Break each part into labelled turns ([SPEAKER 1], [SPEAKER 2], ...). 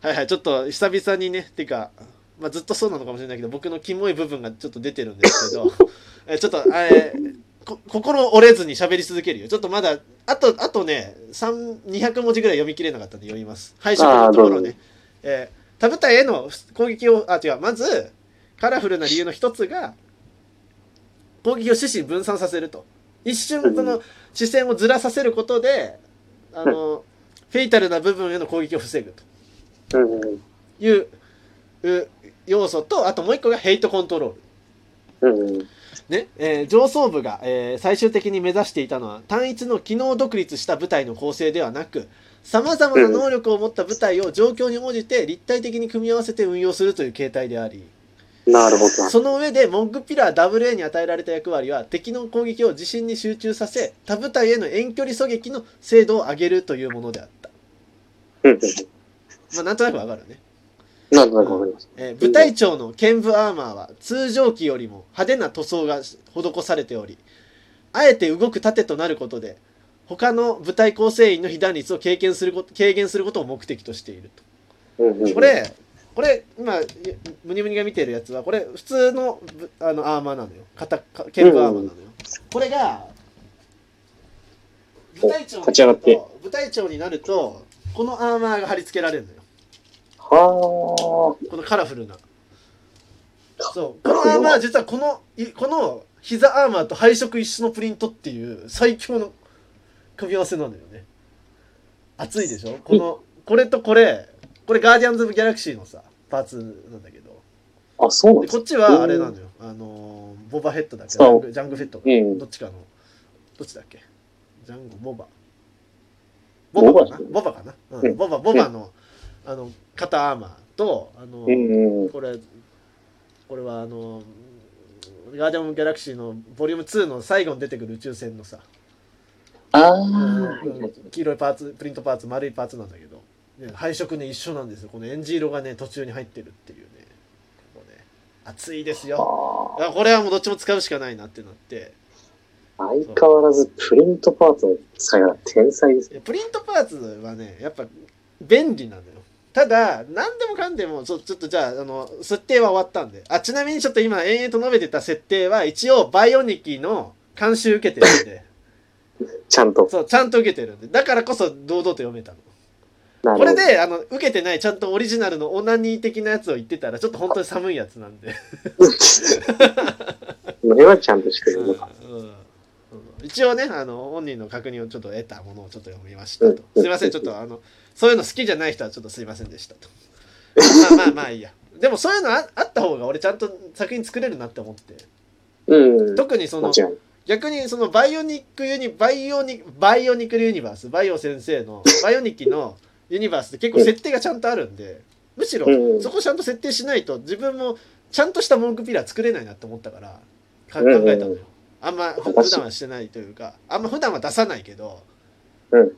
[SPEAKER 1] はいはいちょっと久々にねてか、まあ、ずっとそうなのかもしれないけど僕のキモい部分がちょっと出てるんですけど えちょっとえーこ心折れずに喋り続けるよ。ちょっとまだあとあとね3 200文字ぐらい読み切れなかったんで読みます。配色のところね。えー、タブタへの攻撃をあ違うまずカラフルな理由の一つが攻撃を獅子に分散させると。一瞬その視線をずらさせることであのフェイタルな部分への攻撃を防ぐというう要素とあともう一個がヘイトコントロール。ねえー上層部が、えー最終的に目指していたのは単一の機能独立した部隊の構成ではなくさまざまな能力を持った部隊を状況に応じて立体的に組み合わせて運用するという形態であり
[SPEAKER 2] なるほど。
[SPEAKER 1] その上でモッグピラー WA に与えられた役割は敵の攻撃を自身に集中させ他部隊への遠距離狙撃の精度を上げるというものであった、まあ、なんとなくわかるね。
[SPEAKER 2] なんとなくわかります。
[SPEAKER 1] えー部隊長の剣舞アーマーは通常機よりも派手な塗装が施されておりあえて動く盾となることで他の部隊構成員の被弾率を軽減すること軽減することを目的としている
[SPEAKER 2] うんうん
[SPEAKER 1] とこ、れこれ今ムニムニが見てるやつはこれ普通のぶあのアーマーなのよ。肩か剣舞アーマーなのよ、これが部隊長に
[SPEAKER 2] 立ち上がって。
[SPEAKER 1] 部隊長になるとこのアーマーが貼り付けられるのよ
[SPEAKER 2] は
[SPEAKER 1] このカラフルな。そう。このアーマー、実はこの、いこの膝アーマーと配色一緒のプリントっていう最強の組み合わせなのよね。熱いでしょ？この、これとこれ、これガーディアンズ・オブ・ギャラクシーのさ、パーツなんだけど。
[SPEAKER 2] あ。あ、そうなん
[SPEAKER 1] こっちはあれなのよ。あのー、ボバヘッドだっけジャングジャングフェット。か。
[SPEAKER 2] うん
[SPEAKER 1] どっちかの、どっちだっけ？ジャンゴ、ボバ。ボバかな？
[SPEAKER 2] ボ
[SPEAKER 1] ボバかな、う、
[SPEAKER 2] うんん
[SPEAKER 1] ボバ、ボバの、あの、肩アーマーと、あの、
[SPEAKER 2] うんうん。
[SPEAKER 1] これこれはあのガーディアン・ギャラクシーのボリューム2の最後に出てくる宇宙船のさ、
[SPEAKER 2] あ
[SPEAKER 1] うん
[SPEAKER 2] あ。
[SPEAKER 1] 黄色いパーツプリントパーツ丸いパーツなんだけど、ね、配色ね一緒なんですよ。このエンジ色がね途中に入ってるっていうね。ここね。熱いですよ。これはもうどっちも使うしかないなってなって。
[SPEAKER 2] あ相変わらずプリントパーツの使い方天才ですね。
[SPEAKER 1] プリントパーツはねやっぱ便利なのよただ何でもかんでもちょっとじゃああの設定は終わったんで。あちなみにちょっと今延々と述べてた設定は一応バイオニキの監修受けてるんで。
[SPEAKER 2] ちゃんと。
[SPEAKER 1] そうちゃんと受けてるんで。だからこそ堂々と読めたの。これであの受けてないちゃんとオリジナルのオナニー的なやつを言ってたらちょっと本当に寒いやつなんで、
[SPEAKER 2] この辺はちゃんとして
[SPEAKER 1] うん
[SPEAKER 2] るのか。
[SPEAKER 1] うん一応ねあの本人の確認をちょっと得たものをちょっと読みましたと。すいませんちょっとあのそういうの好きじゃない人はちょっとすいませんでしたと。まあまあまあいいや。でもそういうのああった方が俺ちゃんと作品作れるなって思って。
[SPEAKER 2] うん。
[SPEAKER 1] 特にその。逆にそのバイオニックユニバイオニバイオニクルユニバースバイオ先生の バイオニキのユニバースって結構設定がちゃんとあるんでむしろ
[SPEAKER 2] うん。
[SPEAKER 1] そこちゃんと設定しないと自分もちゃんとした文句ピラー作れないなって思ったからか考
[SPEAKER 2] うん
[SPEAKER 1] えたのよ。あんま普段はしてないというかあんま普段は出さないけど、
[SPEAKER 2] うん。
[SPEAKER 1] じ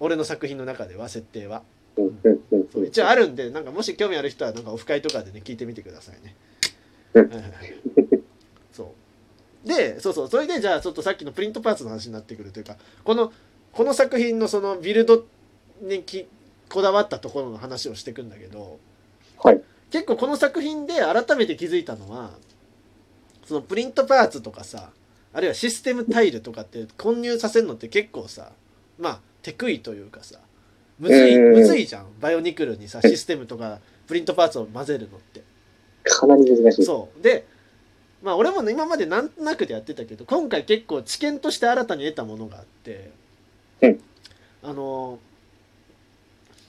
[SPEAKER 1] 俺の作品の中では設定は。
[SPEAKER 2] うん。
[SPEAKER 1] 一応あるんでなんかもし興味ある人はなんかオフ会とかでね聞いてみてくださいね。そう。でそうそう。それでじゃあちょっとさっきのプリントパーツの話になってくるというかこのこの作品のそのビルドにきこだわったところの話をしていくんだけど
[SPEAKER 2] はい。
[SPEAKER 1] 結構この作品で改めて気づいたのはそのプリントパーツとかさあるいはシステムタイルとかって混入させるのって結構さまあテクイというかさむずい
[SPEAKER 2] うん
[SPEAKER 1] むずいじゃん。バイオニクルにさシステムとかプリントパーツを混ぜるのって。
[SPEAKER 2] かなり難しい。
[SPEAKER 1] そう。でまあ俺もね今までなんとなくでやってたけど今回結構知見として新たに得たものがあって、
[SPEAKER 2] うん。
[SPEAKER 1] あの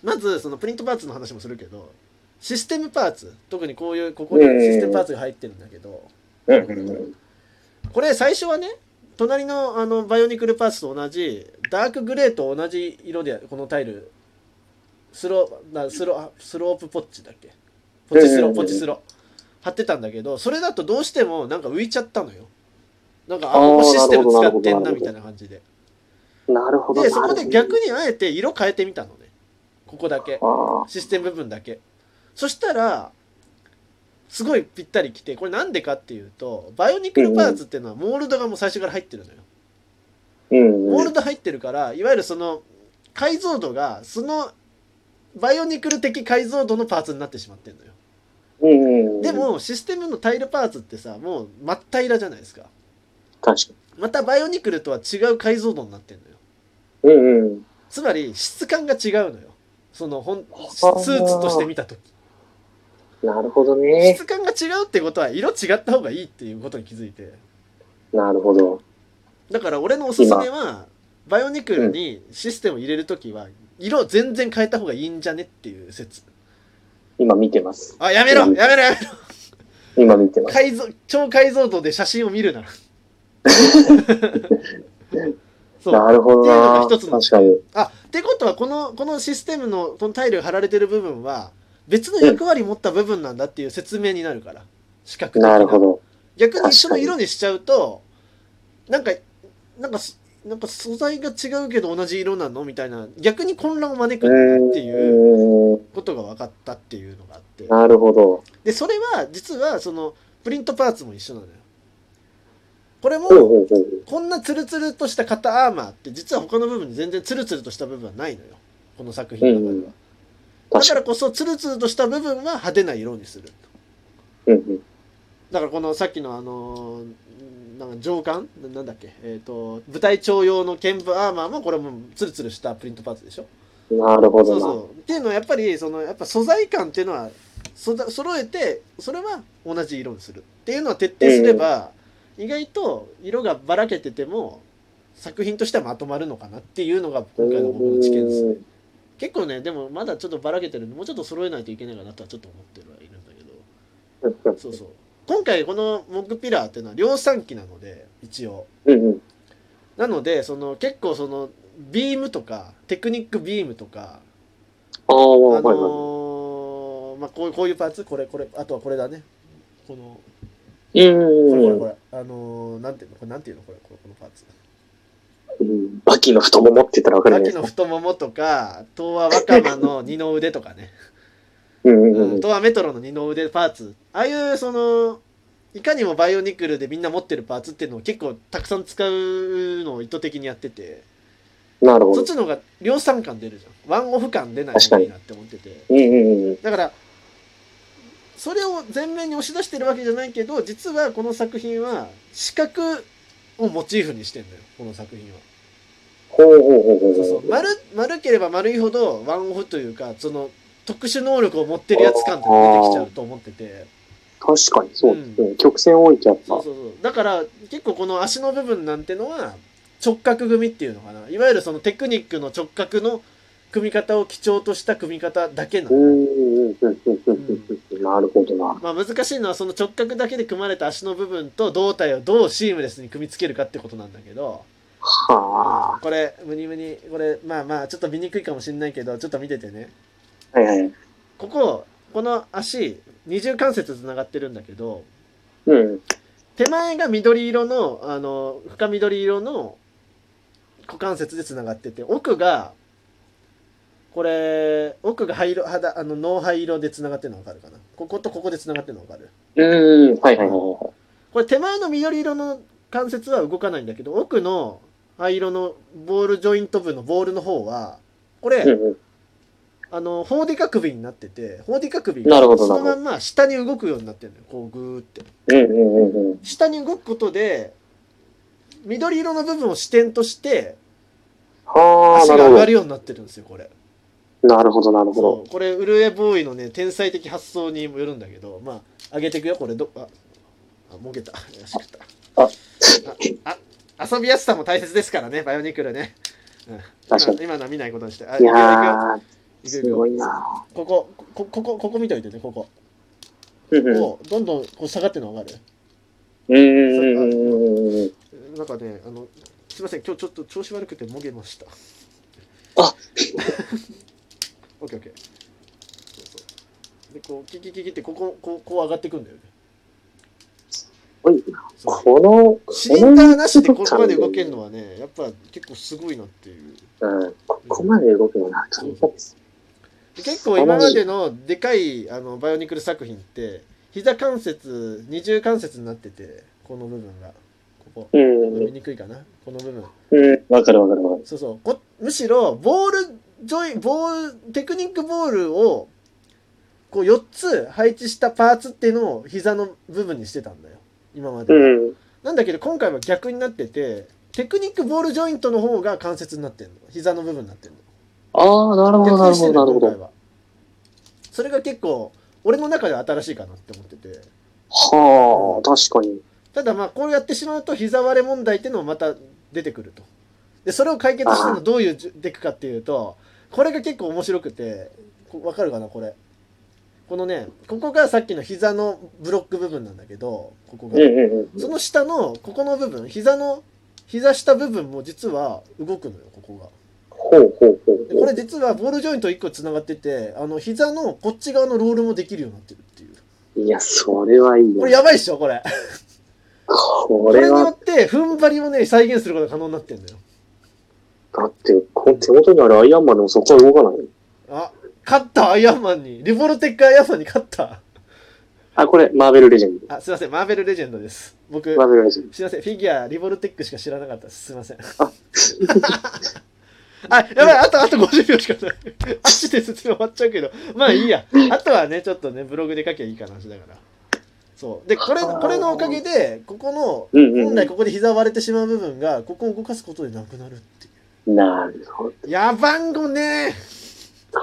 [SPEAKER 1] まずそのプリントパーツの話もするけどシステムパーツ。特にこういうここにシステムパーツが入ってるんだけど、
[SPEAKER 2] うん。うん。うん。
[SPEAKER 1] これ最初はね隣のあのバイオニクルパーツと同じダークグレーと同じ色でこのタイルスロなスロあスロープポッチだっけ？ポチスロポチスロ貼ってたんだけどそれだとどうしてもなんか浮いちゃったのよ。なんかあ
[SPEAKER 2] あー
[SPEAKER 1] ここシステム使ってん
[SPEAKER 2] な
[SPEAKER 1] みたいな感じで。
[SPEAKER 2] なるほど。
[SPEAKER 1] でそこで逆
[SPEAKER 2] に。
[SPEAKER 1] にあえて色変えてみたのね。ここだけ。システム部分だけ。そしたらすごいぴったりきてこれなんでかっていうとバイオニクルパーツっていうのはモールドがもう最初から入ってるのよ。モールド入ってるからいわゆるその解像度がそのバイオニクル的解像度のパーツになってしまってんのよ。で、もシステムのタイルパーツってさもう真っ平らじゃないですか
[SPEAKER 2] 確か
[SPEAKER 1] またバイオニクルとは違う解像度になってんのよ
[SPEAKER 2] に。うんうん。
[SPEAKER 1] つまり質感が違うのよそのほんス
[SPEAKER 2] はあ
[SPEAKER 1] ーツとして見た時
[SPEAKER 2] なるほどね。
[SPEAKER 1] 質感が違うってことは色違った方がいいっていうことに気づいて
[SPEAKER 2] なるほど。
[SPEAKER 1] だから俺のおすすめはバイオニクルにシステムを入れる時は色全然変えた方がいいんじゃねっていう説
[SPEAKER 2] 今見てます。
[SPEAKER 1] あやめろやめろやめろ
[SPEAKER 2] 今見てます。
[SPEAKER 1] 解像超解像度で写真を見るな そう
[SPEAKER 2] なるほど
[SPEAKER 1] っていうのが
[SPEAKER 2] な。
[SPEAKER 1] 一つの
[SPEAKER 2] 確かに。
[SPEAKER 1] あってことはこのこのシステムのこのタイルが貼られてる部分は別の役割持った部分なんだっていう説明になるから視覚的
[SPEAKER 2] な。るほど。
[SPEAKER 1] 逆に一緒の色にしちゃうとなんかなんかすなんか素材が違うけど同じ色なのみたいな逆に混乱を招くっていう
[SPEAKER 2] う
[SPEAKER 1] ことが分かったっていうのがあって。
[SPEAKER 2] なるほど。
[SPEAKER 1] でそれは実はそのプリントパーツも一緒なのよ。これもこんなツルツルとした肩アーマーって実は他の部分に全然ツルツルとした部分はないのよ。この作品の中では、だ
[SPEAKER 2] 確から
[SPEAKER 1] かこそツルツルとした部分は派手な色にする
[SPEAKER 2] に。うんうん。
[SPEAKER 1] だからこのさっきのあのーなんか上官ななんだっけ？えっ、と舞台長用の剣舞アーマーもこれもツルツルしたプリントパーツでしょ？
[SPEAKER 2] なるほどな。
[SPEAKER 1] そうそう。っていうのはやっぱりそのやっぱ素材感っていうのはそだ揃えてそれは同じ色にするっていうのは徹底すれば、意外と色がばらけてても作品としてはまとまるのかなっていうのが今回の僕の知見ですね結構ねでもまだちょっとばらけてるんでもうちょっと揃えないといけないかなとはちょっと思ってるはいるんだけど。そうそう。今回このモッグピラーっていうのは量産機なので一応。
[SPEAKER 2] うんうん。
[SPEAKER 1] なのでその結構そのビームとかテクニックビームとか
[SPEAKER 2] あ。
[SPEAKER 1] のーまあこういうこういうパーツこれこれあとはこれだね。このこれこれこれあのーなんていうの？これなんていうの？これこのパーツ。
[SPEAKER 2] うん。バキの太ももって言ったらわかるね
[SPEAKER 1] 秋。の太ももとか東和若葉の二の腕とかね、
[SPEAKER 2] うんうん
[SPEAKER 1] う、
[SPEAKER 2] うん。ん。
[SPEAKER 1] 東和メトロの二の腕パーツ。ああいうそのいかにもバイオニクルでみんな持ってるパーツっていうのを結構たくさん使うのを意図的にやってて。
[SPEAKER 2] なるほど。
[SPEAKER 1] そっ。ちの方が量産感出るじゃん。ワンオフ感出ない方がいいなって思ってて。
[SPEAKER 2] うんうんうん。
[SPEAKER 1] だからそれを前面に押し出してるわけじゃないけど実はこの作品は視覚をモチーフにしてんだよ。この作品は
[SPEAKER 2] ほうほうほうほう
[SPEAKER 1] そうそう丸丸ければ丸いほどワンオフというかその特殊能力を持ってるやつ感って出てきちゃうと思ってて
[SPEAKER 2] 確かにそうですね。曲線多いとやっぱ
[SPEAKER 1] そう。そうそうだから結構この足の部分なんてのは直角組っていうのかないわゆるそのテクニックの直角の組み方を基調とした組み方だけなの
[SPEAKER 2] うんうんうんうんうんうん。なるほどな。
[SPEAKER 1] まあ難しいのはその直角だけで組まれた足の部分と胴体をどうシームレスに組み付けるかってことなんだけど、
[SPEAKER 2] は
[SPEAKER 1] これムニムニこれまあまあちょっと見にくいかもしれないけどちょっと見ててね
[SPEAKER 2] あ。はいはい。
[SPEAKER 1] こここの足二重関節つながってるんだけど
[SPEAKER 2] うん。
[SPEAKER 1] 手前が緑色のあの深緑色の股関節でつながってて奥がこれ奥が灰色肌あの脳灰色でつながってるの分かるかな？こことここでつながってるの分かる？
[SPEAKER 2] うん。はいはいはいは
[SPEAKER 1] これ手前の緑色の関節は動かないんだけど奥の灰色のボールジョイント部のボールの方はこれ、
[SPEAKER 2] い。うんうん。
[SPEAKER 1] あのホーディカ首になっててホーディカ首
[SPEAKER 2] なるほど
[SPEAKER 1] そのまんま下に動くようになってるのよこうグーって
[SPEAKER 2] うんうんうんうん。
[SPEAKER 1] 下に動くことで緑色の部分を視点として
[SPEAKER 2] はあ、
[SPEAKER 1] 足。が上がるようになってるんですよこれ
[SPEAKER 2] なるほどなるほど。
[SPEAKER 1] これウルエボーイのね天才的発想にもよるんだけどまあ上げていくよこれどああもげたよし食った
[SPEAKER 2] あ
[SPEAKER 1] ああ遊びやすさも大切ですからねバイオニクルね、うん、
[SPEAKER 2] 確かに。
[SPEAKER 1] 今今のは見ないことにして。あ
[SPEAKER 2] いやすごいな。
[SPEAKER 1] こここここここ見といてねここ。
[SPEAKER 2] うんう
[SPEAKER 1] どんどんこう下がってるの分かる？
[SPEAKER 2] うん。
[SPEAKER 1] なんかねあのすいません今日ちょっと調子悪くてもげました。
[SPEAKER 2] あ。
[SPEAKER 1] オッケーオッケー。そうそう。でこうキキキキってこここうこう上がっていくんだよね。
[SPEAKER 2] すごいな。この、
[SPEAKER 1] シリンダーなしでここまで動けるのはねやっぱ結構すごいなっていう。
[SPEAKER 2] うん、ここまで動くのなかなかです。
[SPEAKER 1] で結構今までのでかいあのバイオニクル作品って膝関節二重関節になっててこの部分が。ここ。
[SPEAKER 2] うん。うん
[SPEAKER 1] 見にくいかな？この部分。
[SPEAKER 2] うん。わかるわかるわかる。
[SPEAKER 1] そうそう。こむしろボールジョイボールテクニックボールをこう4つ配置したパーツっていうのを膝の部分にしてたんだよ今まで、
[SPEAKER 2] うん。
[SPEAKER 1] なんだけど今回は逆になっててテクニックボールジョイントの方が関節になってるの。膝の部分になってるの。
[SPEAKER 2] ああ、なるほど、なるほど、なるほど。
[SPEAKER 1] 今回は。それが結構俺の中では新しいかなって思ってて。
[SPEAKER 2] はあ、確かに。
[SPEAKER 1] ただまあこうやってしまうと膝割れ問題っていうのもまた出てくると。でそれを解決してるのどういうテクかっていうとこれが結構面白くて。こわかるかなこれこのねここがさっきの膝のブロック部分なんだけどここが。その下のここの部分膝の膝下部分も実は動くのよここが。
[SPEAKER 2] ほうほうほう。
[SPEAKER 1] でこれ実はボールジョイント1個つながっててあの膝のこっち側のロールもできるようになってるっていう。
[SPEAKER 2] いや、それはいいね。
[SPEAKER 1] これやばいっしょこれ。
[SPEAKER 2] こ
[SPEAKER 1] これによって踏ん張りをね再現することが可能になってるんだよ。
[SPEAKER 2] だって、こ手元にあるアイアンマンでもそこは動かない。
[SPEAKER 1] あ勝ったアイアンマンにリボルテックアイアンマンに勝った。
[SPEAKER 2] あ、これ、マーベルレジェンド。
[SPEAKER 1] あすいませんマーベルレジェンドです。僕
[SPEAKER 2] マーベルレジェンド。
[SPEAKER 1] すいませんフィギュアリボルテックしか知らなかったです。すいません。
[SPEAKER 2] あ。
[SPEAKER 1] あやばいあとあと50秒しかない。足で説明終わっちゃうけど。まあいいや。あとはねちょっとねブログで書きゃいいかな話だから。そう。でこれこれのおかげでここの本来ここで膝割れてしまう部分がここを動かすことでなくなるってい
[SPEAKER 2] う。ん。なるほど。
[SPEAKER 1] うやばんごね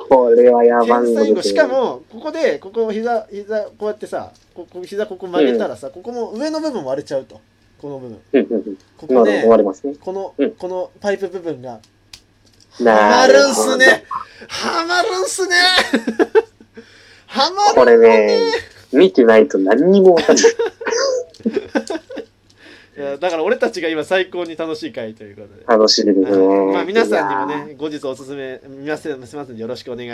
[SPEAKER 2] これはやばいね
[SPEAKER 1] しか、もここでここ膝膝こうやってさここ膝ここ曲げたらさ、ここも上の部分割れちゃうと。この部分。
[SPEAKER 2] うんうんうん。
[SPEAKER 1] ここ
[SPEAKER 2] なるほど、終
[SPEAKER 1] ね
[SPEAKER 2] わりますね。
[SPEAKER 1] この、
[SPEAKER 2] うん。
[SPEAKER 1] このパイプ部分がは
[SPEAKER 2] な
[SPEAKER 1] まるんすねはまるんすね。はまる
[SPEAKER 2] これね、見てないと何にもわかんない。
[SPEAKER 1] いやだから俺たちが今最高に楽しい回ということで、
[SPEAKER 2] 楽しみですね。
[SPEAKER 1] はい。まあ皆さんにもね後日おすすめ皆さんしますん。でよろしくお願い